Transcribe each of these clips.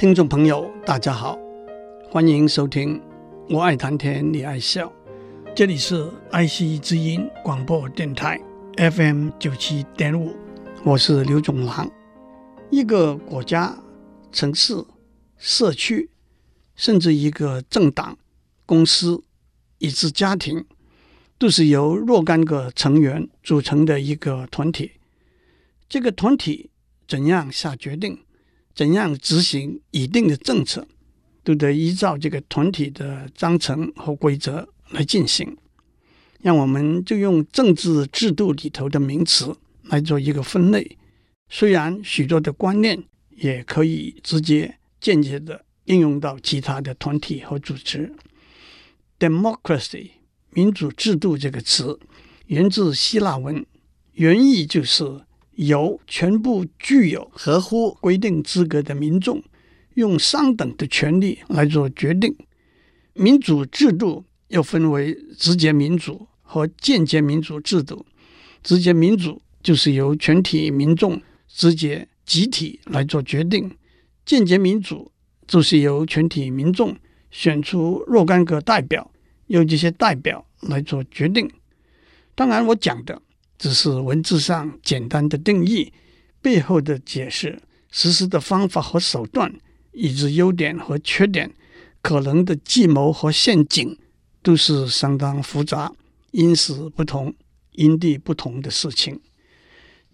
听众朋友，大家好，欢迎收听《我爱谈天，你爱笑》，这里是爱惜之音广播电台 FM 九七点五，我是刘总郎。一个国家、城市、社区，甚至一个政党、公司，以至家庭，都是由若干个成员组成的一个团体。这个团体怎样下决定？怎样执行一定的政策，都得依照这个团体的章程和规则来进行。让我们就用政治制度里头的名词来做一个分类。虽然许多的观念也可以直接、间接的应用到其他的团体和组织。Democracy（ 民主制度）这个词源自希腊文，原意就是。由全部具有合乎规定资格的民众用相等的权利来做决定。民主制度又分为直接民主和间接民主制度。直接民主就是由全体民众直接集体来做决定，间接民主就是由全体民众选出若干个代表，由这些代表来做决定。当然，我讲的。只是文字上简单的定义，背后的解释、实施的方法和手段，以及优点和缺点、可能的计谋和陷阱，都是相当复杂、因时不同、因地不同的事情。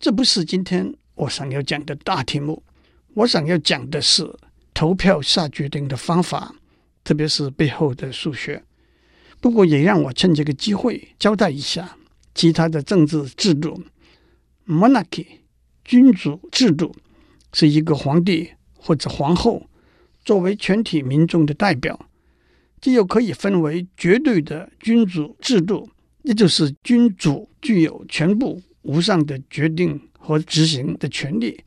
这不是今天我想要讲的大题目。我想要讲的是投票下决定的方法，特别是背后的数学。不过，也让我趁这个机会交代一下。其他的政治制度，monarchy 君主制度是一个皇帝或者皇后作为全体民众的代表，这又可以分为绝对的君主制度，也就是君主具有全部无上的决定和执行的权利，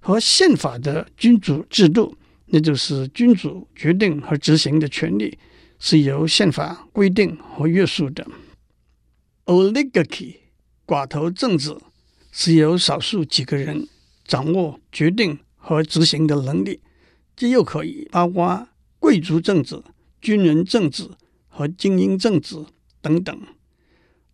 和宪法的君主制度，那就是君主决定和执行的权利是由宪法规定和约束的。Oligarchy 寡头政治是由少数几个人掌握决定和执行的能力，这又可以包括贵族政治、军人政治和精英政治等等。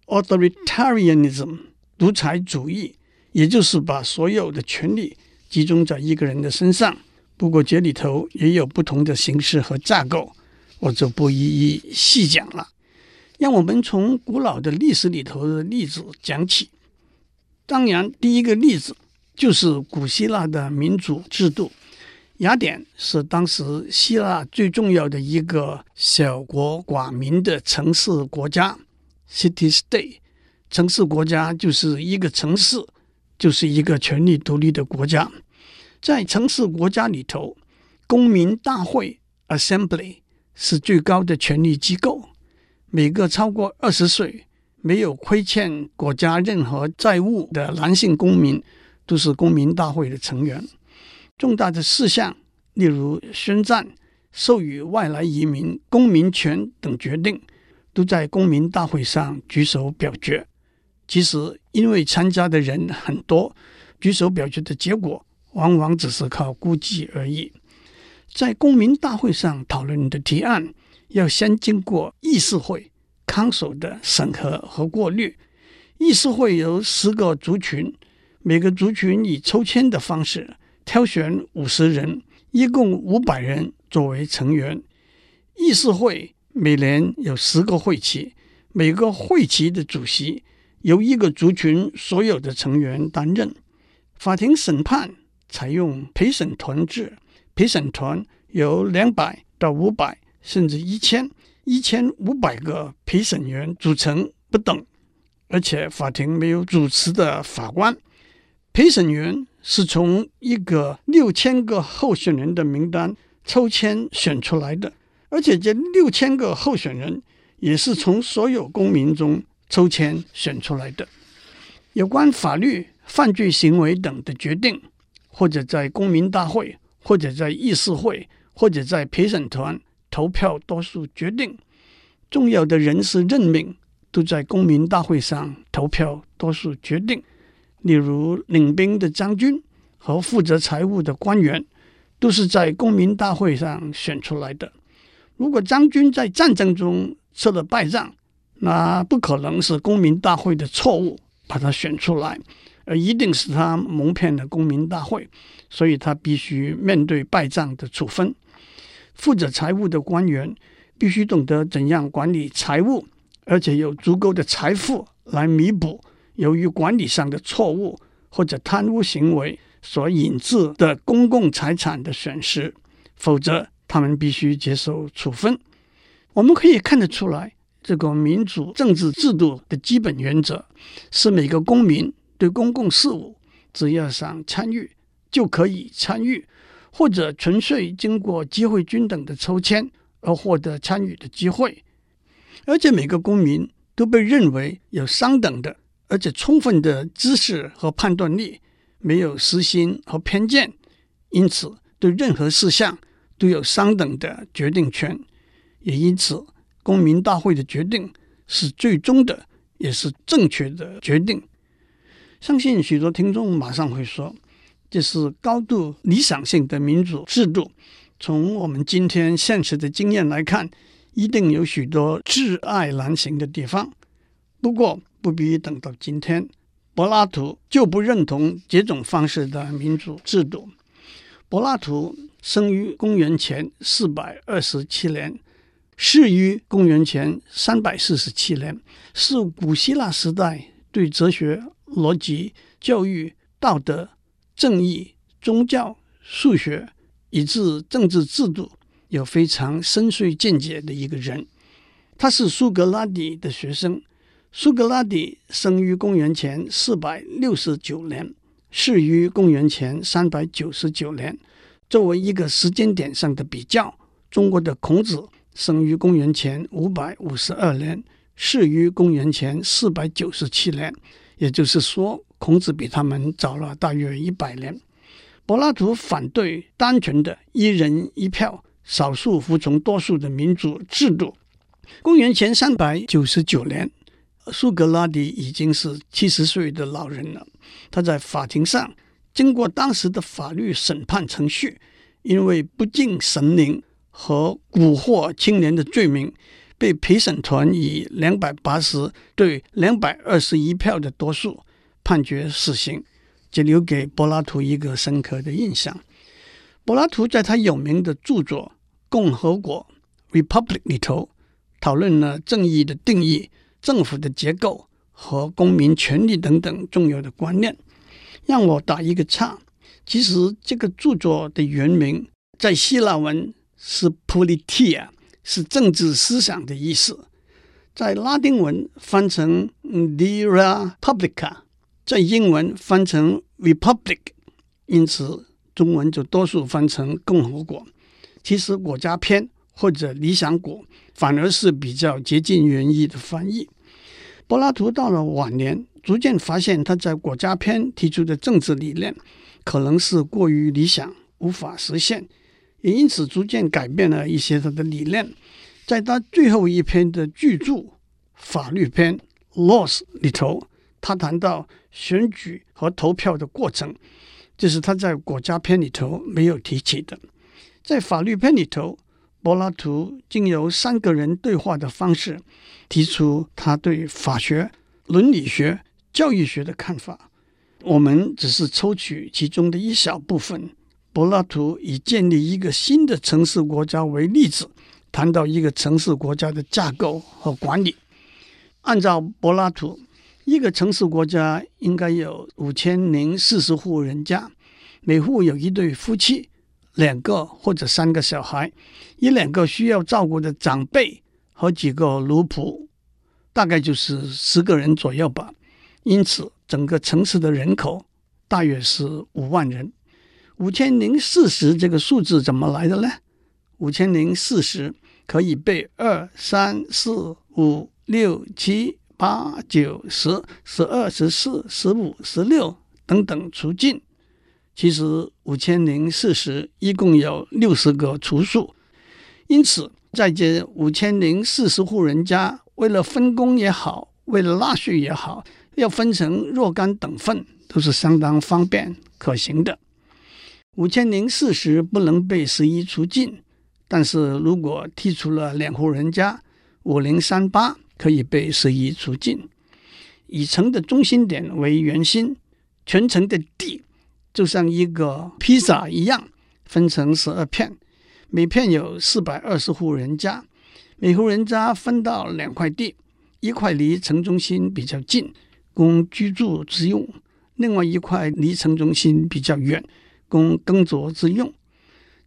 Authoritarianism 独裁主义，也就是把所有的权力集中在一个人的身上。不过这里头也有不同的形式和架构，我就不一一细讲了。让我们从古老的历史里头的例子讲起。当然，第一个例子就是古希腊的民主制度。雅典是当时希腊最重要的一个小国寡民的城市国家 （city-state）。城市国家就是一个城市，就是一个权力独立的国家。在城市国家里头，公民大会 （assembly） 是最高的权力机构。每个超过二十岁、没有亏欠国家任何债务的男性公民，都是公民大会的成员。重大的事项，例如宣战、授予外来移民公民权等决定，都在公民大会上举手表决。其实，因为参加的人很多，举手表决的结果往往只是靠估计而已。在公民大会上讨论的提案，要先经过议事会 （Council） 的审核和过滤。议事会由十个族群，每个族群以抽签的方式挑选五十人，一共五百人作为成员。议事会每年有十个会期，每个会期的主席由一个族群所有的成员担任。法庭审判采用陪审团制，陪审团由两百到五百。甚至一千、一千五百个陪审员组成不等，而且法庭没有主持的法官。陪审员是从一个六千个候选人的名单抽签选出来的，而且这六千个候选人也是从所有公民中抽签选出来的。有关法律、犯罪行为等的决定，或者在公民大会，或者在议事会，或者在陪审团。投票多数决定，重要的人事任命都在公民大会上投票多数决定。例如，领兵的将军和负责财务的官员都是在公民大会上选出来的。如果将军在战争中吃了败仗，那不可能是公民大会的错误把他选出来，而一定是他蒙骗了公民大会，所以他必须面对败仗的处分。负责财务的官员必须懂得怎样管理财务，而且有足够的财富来弥补由于管理上的错误或者贪污行为所引致的公共财产的损失，否则他们必须接受处分。我们可以看得出来。这个民主政治制度的基本原则是每个公民对公共事务只要想参与就可以参与，或者纯粹经过机会均等的抽签而获得参与的机会，而且每个公民都被认为有相等的而且充分的知识和判断力，没有私心和偏见，因此对任何事项都有相等的决定权，也因此。公民大会的决定是最终的，也是正确的决定。相信许多听众马上会说，这是高度理想性的民主制度。从我们今天现实的经验来看，一定有许多窒碍难行的地方。不过，不必等到今天，柏拉图就不认同这种方式的民主制度。柏拉图生于公元前四百二十七年。逝于公元前三百四十七年，是古希腊时代对哲学、逻辑、教育、道德、正义、宗教、数学以至政治制度有非常深邃见解的一个人。他是苏格拉底的学生。苏格拉底生于公元前四百六十九年，逝于公元前三百九十九年。作为一个时间点上的比较，中国的孔子。生于公元前五百五十二年，逝于公元前四百九十七年，也就是说，孔子比他们早了大约一百年。柏拉图反对单纯的一人一票、少数服从多数的民主制度。公元前三百九十九年，苏格拉底已经是七十岁的老人了。他在法庭上经过当时的法律审判程序，因为不敬神灵。和蛊惑青年的罪名，被陪审团以两百八十对两百二十一票的多数判决死刑，这留给柏拉图一个深刻的印象。柏拉图在他有名的著作《共和国》（Republic） 里头，讨论了正义的定义、政府的结构和公民权利等等重要的观念。让我打一个岔，其实这个著作的原名在希腊文。是 politia，是政治思想的意思，在拉丁文翻成 d e r a Publica，在英文翻成 republic，因此中文就多数翻成共和国。其实国家篇或者理想国反而是比较接近原意的翻译。柏拉图到了晚年，逐渐发现他在国家篇提出的政治理念可能是过于理想，无法实现。也因此逐渐改变了一些他的理念，在他最后一篇的巨著《法律篇》（Laws） 里头，他谈到选举和投票的过程，这是他在国家篇里头没有提起的。在法律篇里头，柏拉图经由三个人对话的方式，提出他对法学、伦理学、教育学的看法。我们只是抽取其中的一小部分。柏拉图以建立一个新的城市国家为例子，谈到一个城市国家的架构和管理。按照柏拉图，一个城市国家应该有五千零四十户人家，每户有一对夫妻，两个或者三个小孩，一两个需要照顾的长辈和几个奴仆，大概就是十个人左右吧。因此，整个城市的人口大约是五万人。五千零四十这个数字怎么来的呢？五千零四十可以被二、三、四、五、六、七、八、九、十、十二、十四、十五、十六等等除尽。其实五千零四十一共有六十个除数，因此在这五千零四十户人家，为了分工也好，为了纳税也好，要分成若干等份，都是相当方便可行的。五千零四十不能被十一除尽，但是如果剔除了两户人家，五零三八可以被随意除尽。以城的中心点为圆心，全城的地就像一个披萨一样，分成十二片，每片有四百二十户人家，每户人家分到两块地，一块离城中心比较近，供居住之用；另外一块离城中心比较远，供耕作之用。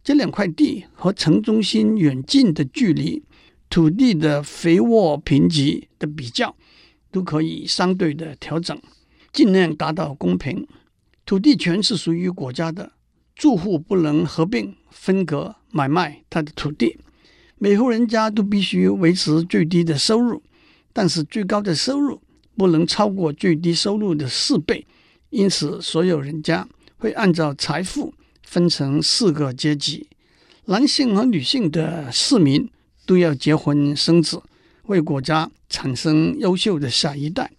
这两块地和城中心远近的距离、土地的肥沃贫瘠的比较。都可以相对的调整，尽量达到公平。土地权是属于国家的，住户不能合并、分割、买卖他的土地。每户人家都必须维持最低的收入，但是最高的收入不能超过最低收入的四倍。因此，所有人家会按照财富分成四个阶级：男性和女性的市民都要结婚生子。为国家产生优秀的下一代。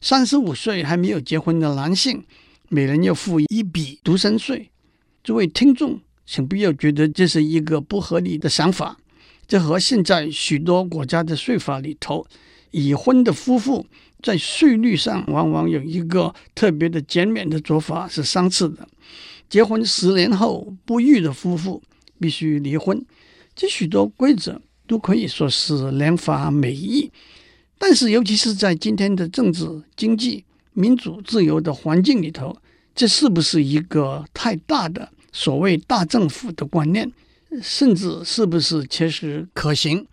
三十五岁还没有结婚的男性，每人要付一笔独身税。诸位听众，请不要觉得这是一个不合理的想法。这和现在许多国家的税法里头，已婚的夫妇在税率上往往有一个特别的减免的做法是相似的。结婚十年后不育的夫妇必须离婚。这许多规则。都可以说是良法美意，但是尤其是在今天的政治、经济、民主、自由的环境里头，这是不是一个太大的所谓大政府的观念？甚至是不是切实可行？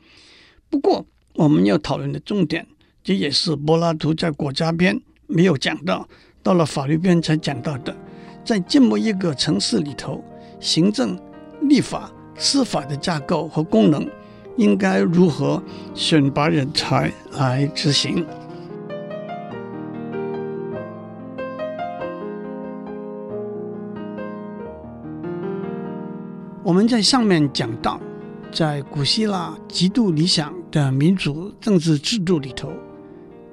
不过，我们要讨论的重点，这也是柏拉图在国家篇没有讲到，到了法律篇才讲到的。在这么一个城市里头，行政、立法、司法的架构和功能。应该如何选拔人才来执行？我们在上面讲到，在古希腊极度理想的民主政治制度里头，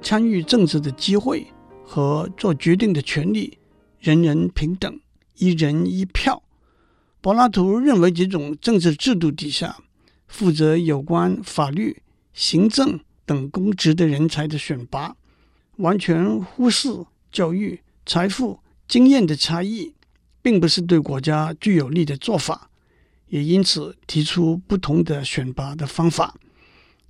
参与政治的机会和做决定的权利，人人平等，一人一票。柏拉图认为，这种政治制度底下，负责有关法律、行政等公职的人才的选拔，完全忽视教育、财富、经验的差异，并不是对国家具有利的做法。也因此提出不同的选拔的方法。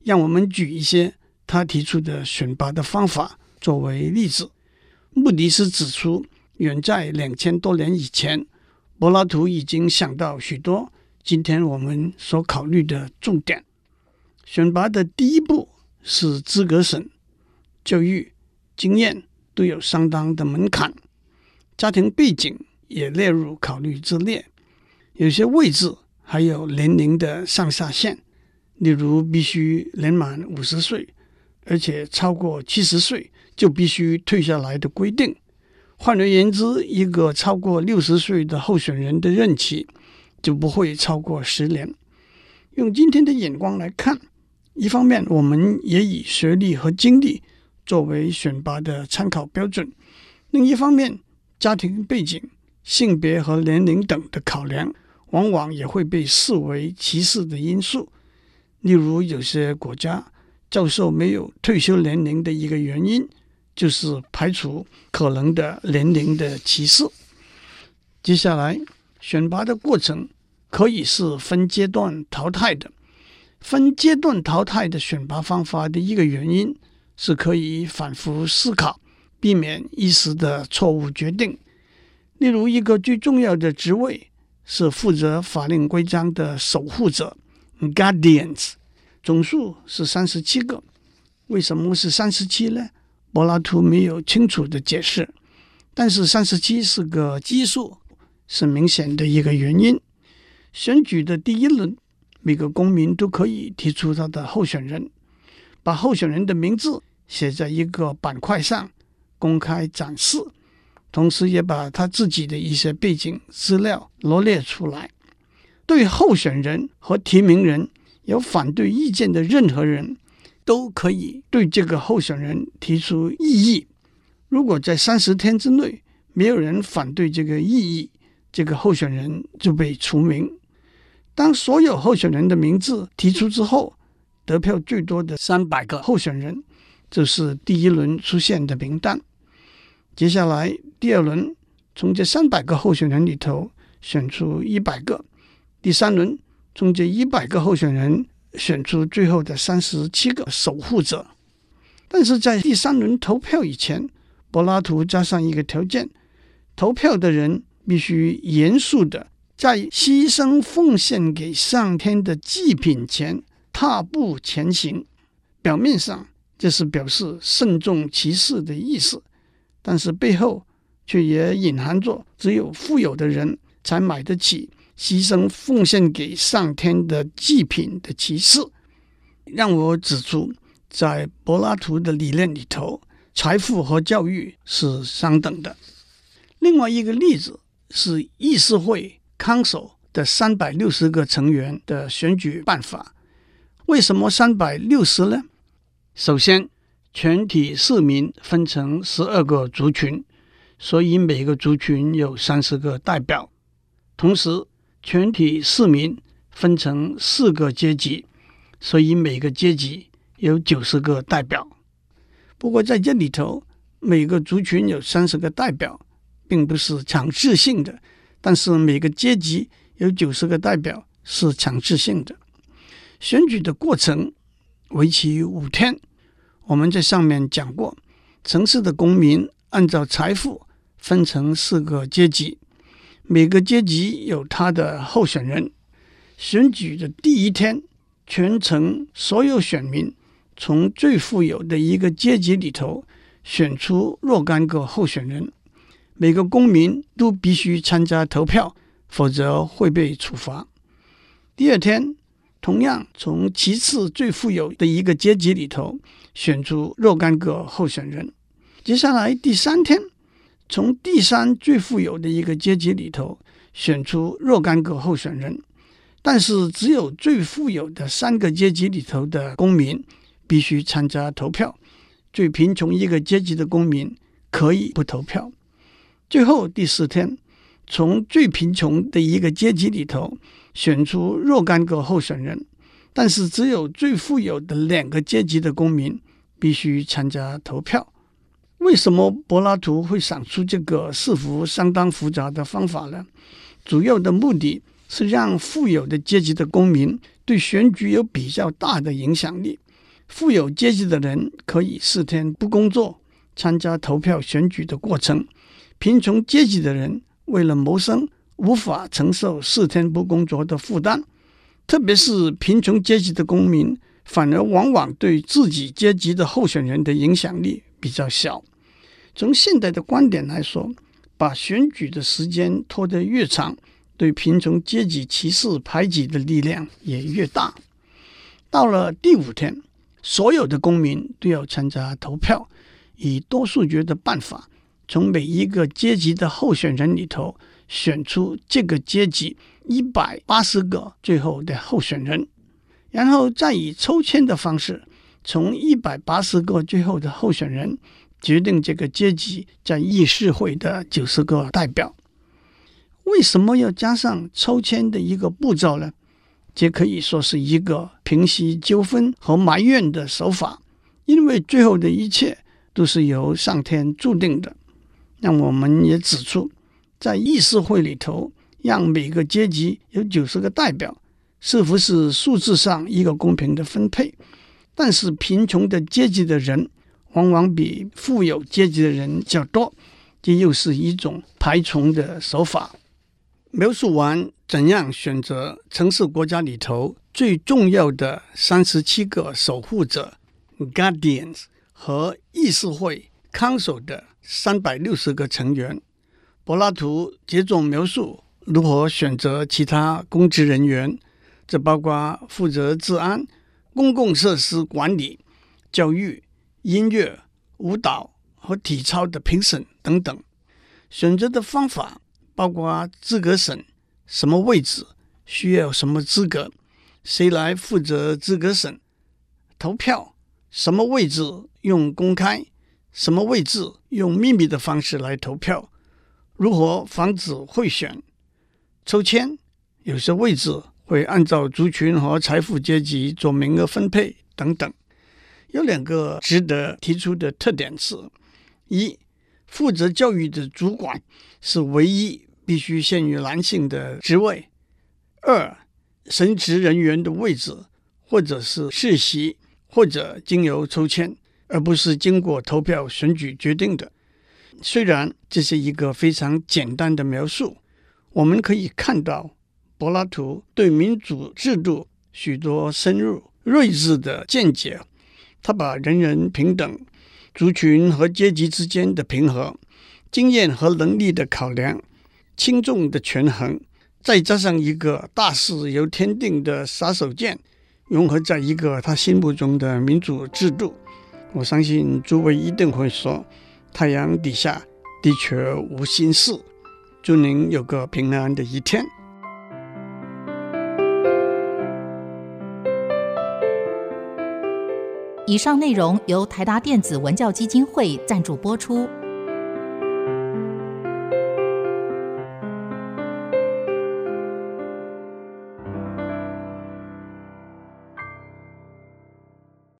让我们举一些他提出的选拔的方法作为例子，目的是指出，远在两千多年以前，柏拉图已经想到许多。今天我们所考虑的重点，选拔的第一步是资格审，教育、经验都有相当的门槛，家庭背景也列入考虑之列。有些位置还有年龄的上下限，例如必须年满五十岁，而且超过七十岁就必须退下来的规定。换而言之，一个超过六十岁的候选人的任期，就不会超过十年。用今天的眼光来看，一方面我们也以学历和经历作为选拔的参考标准；另一方面，家庭背景、性别和年龄等的考量，往往也会被视为歧视的因素。例如，有些国家教授没有退休年龄的一个原因，就是排除可能的年龄的歧视。接下来。选拔的过程可以是分阶段淘汰的。分阶段淘汰的选拔方法的一个原因是可以反复思考，避免一时的错误决定。例如，一个最重要的职位是负责法令规章的守护者 （guardians），总数是三十七个。为什么是三十七呢？柏拉图没有清楚的解释，但是三十七是个奇数。是明显的一个原因。选举的第一轮，每个公民都可以提出他的候选人，把候选人的名字写在一个板块上公开展示，同时也把他自己的一些背景资料罗列出来。对候选人和提名人有反对意见的任何人，都可以对这个候选人提出异议。如果在三十天之内没有人反对这个异议，这个候选人就被除名。当所有候选人的名字提出之后，得票最多的三百个候选人就是第一轮出现的名单。接下来第二轮从这三百个候选人里头选出一百个，第三轮从这一百个候选人选出最后的三十七个守护者。但是在第三轮投票以前，柏拉图加上一个条件：投票的人必须严肃地在牺牲奉献给上天的祭品前踏步前行。表面上这是表示慎重其事的意思，但是背后却也隐含着只有富有的人才买得起牺牲奉献给上天的祭品的歧视。让我指出。在柏拉图的理念里头，财富和教育是相等的。另外一个例子是议事会 （Council） 的三百六十个成员的选举办法。为什么三百六十呢？首先，全体市民分成十二个族群，所以每个族群有三十个代表。同时，全体市民分成四个阶级，所以每个阶级。有九十个代表，不过在这里头，每个族群有三十个代表，并不是强制性的。但是每个阶级有九十个代表是强制性的。选举的过程为期五天。我们在上面讲过，城市的公民按照财富分成四个阶级，每个阶级有他的候选人。选举的第一天，全城所有选民。从最富有的一个阶级里头选出若干个候选人，每个公民都必须参加投票，否则会被处罚。第二天，同样从其次最富有的一个阶级里头选出若干个候选人。接下来第三天，从第三最富有的一个阶级里头选出若干个候选人，但是只有最富有的三个阶级里头的公民。必须参加投票，最贫穷一个阶级的公民可以不投票。最后第四天，从最贫穷的一个阶级里头选出若干个候选人，但是只有最富有的两个阶级的公民必须参加投票。为什么柏拉图会想出这个似乎相当复杂的方法呢？主要的目的是让富有的阶级的公民对选举有比较大的影响力。富有阶级的人可以四天不工作参加投票选举的过程，贫穷阶级的人为了谋生无法承受四天不工作的负担，特别是贫穷阶级的公民，反而往往对自己阶级的候选人的影响力比较小。从现代的观点来说，把选举的时间拖得越长，对贫穷阶级歧视排挤的力量也越大。到了第五天。所有的公民都要参加投票，以多数决的办法，从每一个阶级的候选人里头选出这个阶级一百八十个最后的候选人，然后再以抽签的方式，从一百八十个最后的候选人决定这个阶级在议事会的九十个代表。为什么要加上抽签的一个步骤呢？这可以说是一个平息纠纷和埋怨的手法，因为最后的一切都是由上天注定的。那我们也指出，在议事会里头，让每个阶级有九十个代表，似乎是数字上一个公平的分配。但是贫穷的阶级的人往往比富有阶级的人较多，这又是一种排除的手法。描述完怎样选择城市国家里头最重要的三十七个守护者 （Guardians） 和议事会 （Council） 的三百六十个成员，柏拉图接着描述如何选择其他公职人员，这包括负责治安、公共设施管理、教育、音乐、舞蹈和体操的评审等等。选择的方法。包括资格审，什么位置需要什么资格，谁来负责资格审？投票，什么位置用公开，什么位置用秘密的方式来投票？如何防止贿选？抽签，有些位置会按照族群和财富阶级做名额分配等等。有两个值得提出的特点是：一、负责教育的主管是唯一必须限于男性的职位；二、神职人员的位置或者是世袭，或者经由抽签，而不是经过投票选举决定的。虽然这是一个非常简单的描述，我们可以看到柏拉图对民主制度许多深入睿智的见解。他把人人平等、族群和阶级之间的平衡、经验和能力的考量、轻重的权衡，再加上一个大事由天定的杀手锏，融合在一个他心目中的民主制度。我相信诸位一定会说。太阳底下的确无心事。祝您有个平安的一天。以上内容由台达电子文教基金会赞助播出。